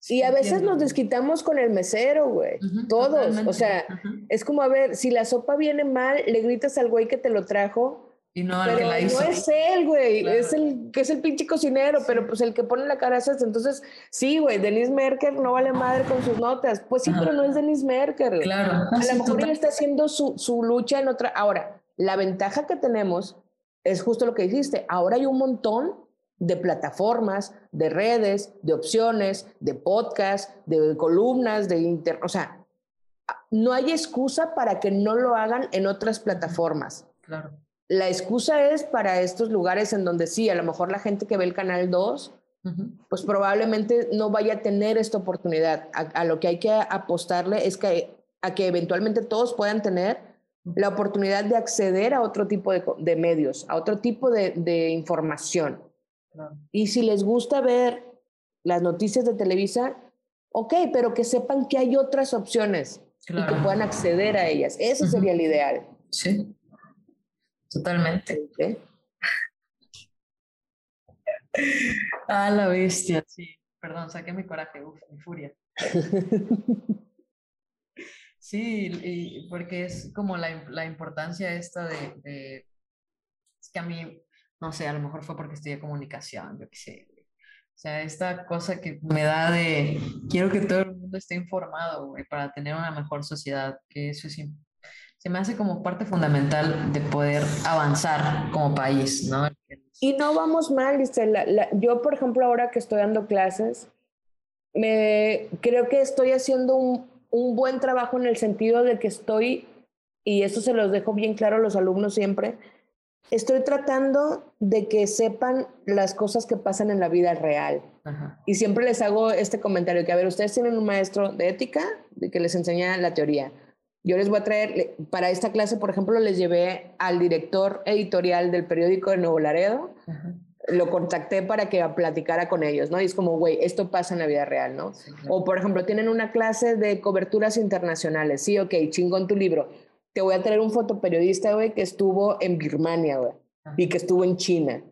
sí. Y a veces nos desquitamos con el mesero, güey. Todos. O sea, es como, a ver, si la sopa viene mal, le gritas al güey que te lo trajo y no al que la hizo. No es él, güey, es el que es el pinche cocinero, pero pues el que pone la cara es este. Entonces, sí, güey, Denise Merker no vale madre con sus notas. Pues sí, pero no es Denise Merker. Claro. A lo mejor ella está haciendo su, su lucha en otra. Ahora, la ventaja que tenemos es justo lo que dijiste. Ahora hay un montón de plataformas, de redes, de opciones, de podcasts, de columnas, de inter... O sea, no hay excusa para que no lo hagan en otras plataformas. Claro. La excusa es para estos lugares en donde sí, a lo mejor la gente que ve el canal 2, pues probablemente no vaya a tener esta oportunidad. A, lo que hay que apostarle es que a que eventualmente todos puedan tener la oportunidad de acceder a otro tipo de, medios, a otro tipo de, información. Y si les gusta ver las noticias de Televisa, ok, pero que sepan que hay otras opciones y que puedan acceder a ellas. Eso sería el ideal. Sí. Totalmente. *laughs* ah, la bestia, sí. Perdón, saqué mi coraje, uf, mi furia. *laughs* sí, y porque es como la, la importancia esta de, de, Es que a mí, no sé, a lo mejor fue porque estudié comunicación, yo qué sé. O sea, esta cosa que me da de... Quiero que todo el mundo esté informado, güey, para tener una mejor sociedad, que eso es se me hace como parte fundamental de poder avanzar como país, ¿no? Y no vamos mal, dice. yo, por ejemplo, ahora que estoy dando clases, me creo que estoy haciendo un, un, buen trabajo en el sentido de que estoy, y eso se los dejo bien claro a los alumnos siempre, estoy tratando de que sepan las cosas que pasan en la vida real. Y siempre les hago este comentario, que a ver, ustedes tienen un maestro de ética de que les enseña la teoría yo les voy a traer, para esta clase, por ejemplo, les llevé al director editorial del periódico de Nuevo Laredo. Lo contacté para que platicara con ellos, ¿no? Y es como, güey, esto pasa en la vida real, ¿no? O, por ejemplo, tienen una clase de coberturas internacionales. Sí, ok, chingón tu libro. Te voy a traer un fotoperiodista, güey, que estuvo en Birmania, güey, y que estuvo en China.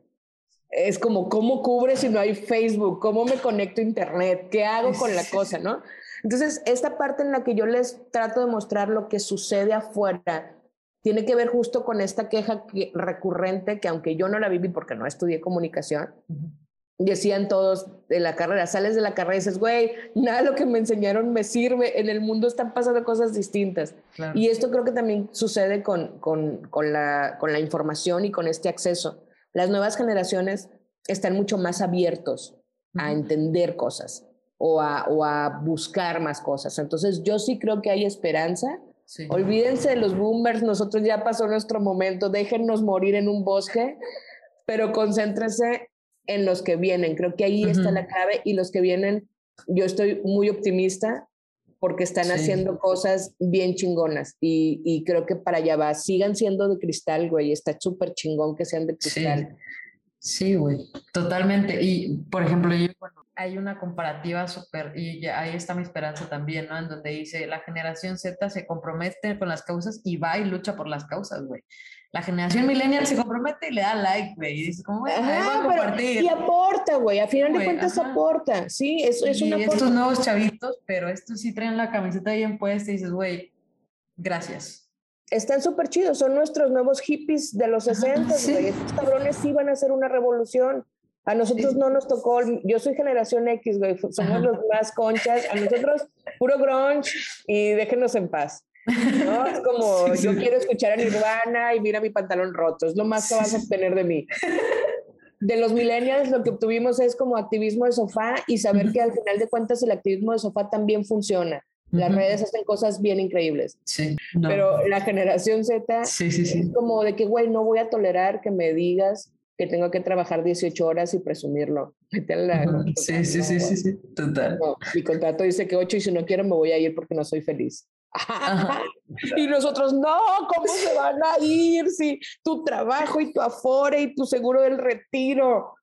Es como, ¿cómo cubre si no hay Facebook? ¿Cómo me conecto a Internet? ¿Qué hago con la cosa, *laughs* no? Entonces, esta parte en la que yo les trato de mostrar lo que sucede afuera tiene que ver justo con esta queja recurrente que aunque yo no la viví porque no estudié comunicación, decían todos de la carrera, sales de la carrera y dices, güey, nada de lo que me enseñaron me sirve, en el mundo están pasando cosas distintas. Y esto creo que también sucede con, con, con, la, con la información y con este acceso. Las nuevas generaciones están mucho más abiertos a entender cosas o a, buscar más cosas. Entonces yo sí creo que hay esperanza. Olvídense de los boomers, nosotros ya pasó nuestro momento, déjennos morir en un bosque, pero concéntrense en los que vienen. Creo que ahí está la clave y los que vienen, yo estoy muy optimista porque están haciendo cosas bien chingonas y, creo que para allá va. Sigan siendo de cristal, güey, está súper chingón que sean de cristal. Sí, güey, totalmente. Y, por ejemplo, yo hay una comparativa súper, y ahí está mi esperanza también, ¿no? En donde dice, la generación Z se compromete con las causas y va y lucha por las causas, güey. La generación millennial se compromete y le da like, güey. Y dice, ¿cómo compartir? Y aporta, güey. A final de cuentas aporta. Sí, es, es una Y estos nuevos chavitos, pero estos sí traen la camiseta bien puesta y dices, güey, gracias. Están súper chidos. Son nuestros nuevos hippies de los 60, güey. Estos cabrones sí van a hacer una revolución. A nosotros no nos tocó, yo soy generación X, güey, somos los más conchas, a nosotros puro grunge y déjenos en paz. ¿No? Es *laughs* como, yo quiero escuchar a Nirvana y mira mi pantalón roto, es lo más que vas a obtener de mí. De los millennials lo que obtuvimos es como activismo de sofá y saber que al final de cuentas el activismo de sofá también funciona. Las redes hacen cosas bien increíbles. Sí, Pero la generación Z sí, sí, es como de que, güey, no voy a tolerar que me digas que tengo que trabajar 18 horas y presumirlo. sí, sí, sí, sí, sí, total. mi contrato dice que 8 y si no quiero me voy a ir porque no soy feliz. Y nosotros, no, ¿cómo se van a ir si tu trabajo y tu afore y tu seguro del retiro?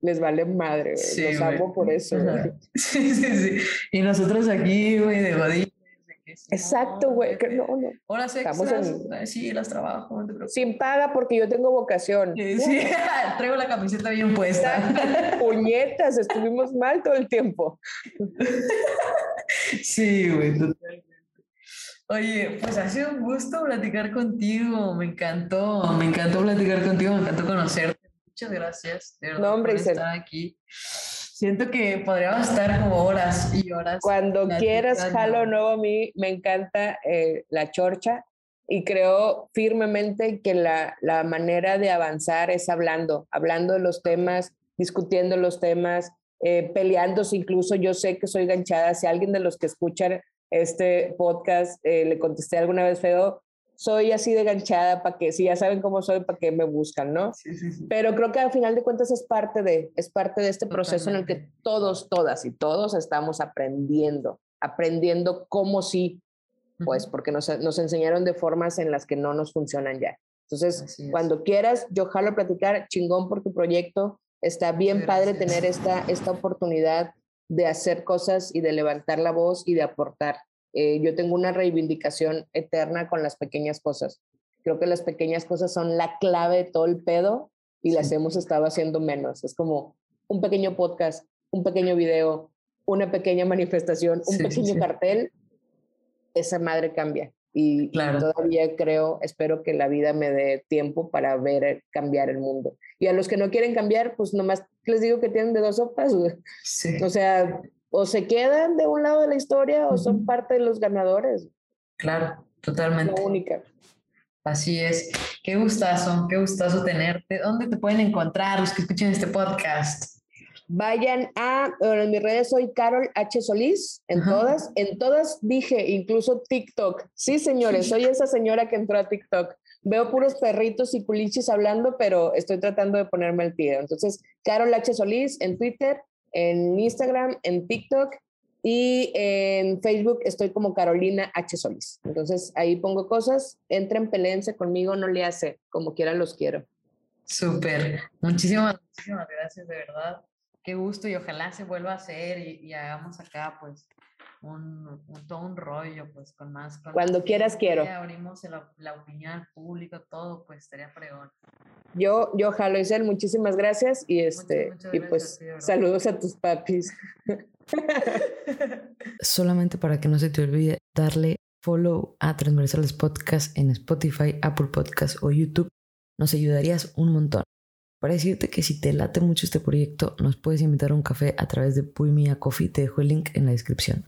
Les vale madre, güey. Los amo por eso. *laughs* Sí, sí, sí. Y nosotros aquí, güey, de godín Exacto, güey. No, no. Horas extras, en... sí, las trabajo. Sin paga porque yo tengo vocación. Sí, *laughs* *laughs* traigo la camiseta bien puesta. Puñetas, estuvimos mal todo el tiempo. Sí, güey, totalmente. Oye, pues ha sido un gusto platicar contigo, me encantó, me encantó platicar contigo, me encantó conocerte. Muchas gracias de verdad, no, hombre, por estar aquí. Siento que podríamos estar como horas y horas. Cuando quieras, jalo nuevo a mí, me encanta eh, la chorcha y creo firmemente que la, la manera de avanzar es hablando, hablando de los temas, discutiendo los temas, eh, peleándose incluso. Yo sé que soy ganchada. Si alguien de los que escuchan este podcast eh, le contesté alguna vez feo, soy así de ganchada para que, si ya saben cómo soy, para que me buscan, ¿no? Sí, sí, sí. Pero creo que al final de cuentas es parte de, es parte de este proceso en el que todos, todas y todos estamos aprendiendo, aprendiendo cómo sí, pues porque nos, nos enseñaron de formas en las que no nos funcionan ya. Entonces, cuando quieras, yo jalo a platicar, chingón por tu proyecto, está bien padre tener esta, esta oportunidad de hacer cosas y de levantar la voz y de aportar. Eh, yo tengo una reivindicación eterna con las pequeñas cosas. Creo que las pequeñas cosas son la clave de todo el pedo y las hemos estado haciendo menos. Es como un pequeño podcast, un pequeño video, una pequeña manifestación, un pequeño cartel. Esa madre cambia. Y todavía creo, espero que la vida me dé tiempo para ver cambiar el mundo. Y a los que no quieren cambiar, pues nomás les digo que tienen de dos sopas. O sea, o se quedan de un lado de la historia o son parte de los ganadores. Claro, totalmente. La única. Así es. Qué gustazo, qué gustazo tenerte. ¿Dónde te pueden encontrar los que escuchen este podcast? Vayan a, en mis redes soy Carol H. Solís, en todas, en todas dije, incluso TikTok. Sí, señores, soy esa señora que entró a TikTok. Veo puros perritos y culichis hablando, pero estoy tratando de ponerme el pie. Entonces, Carol H. Solís en Twitter, en Instagram, en TikTok y en Facebook estoy como Carolina H. Solís. Entonces ahí pongo cosas, entren, peleense conmigo, no le hace, como quieran los quiero. Súper, muchísimas, muchísimas gracias, de verdad. Qué gusto y ojalá se vuelva a hacer y hagamos acá pues un, todo un rollo, pues con más. Cuando quieras quiero. Abrimos la, la, opinión pública, todo, pues estaría fregón. Yo, yo, Jalo Isel, muchísimas gracias y este, y pues saludos a tus papis. *laughs* Solamente para que no se te olvide darle follow a Transversales Podcast en Spotify, Apple Podcast o YouTube. Nos ayudarías un montón. Para decirte que si te late mucho este proyecto, nos puedes invitar a un café a través de Puy Mia Coffee. Te dejo el link en la descripción.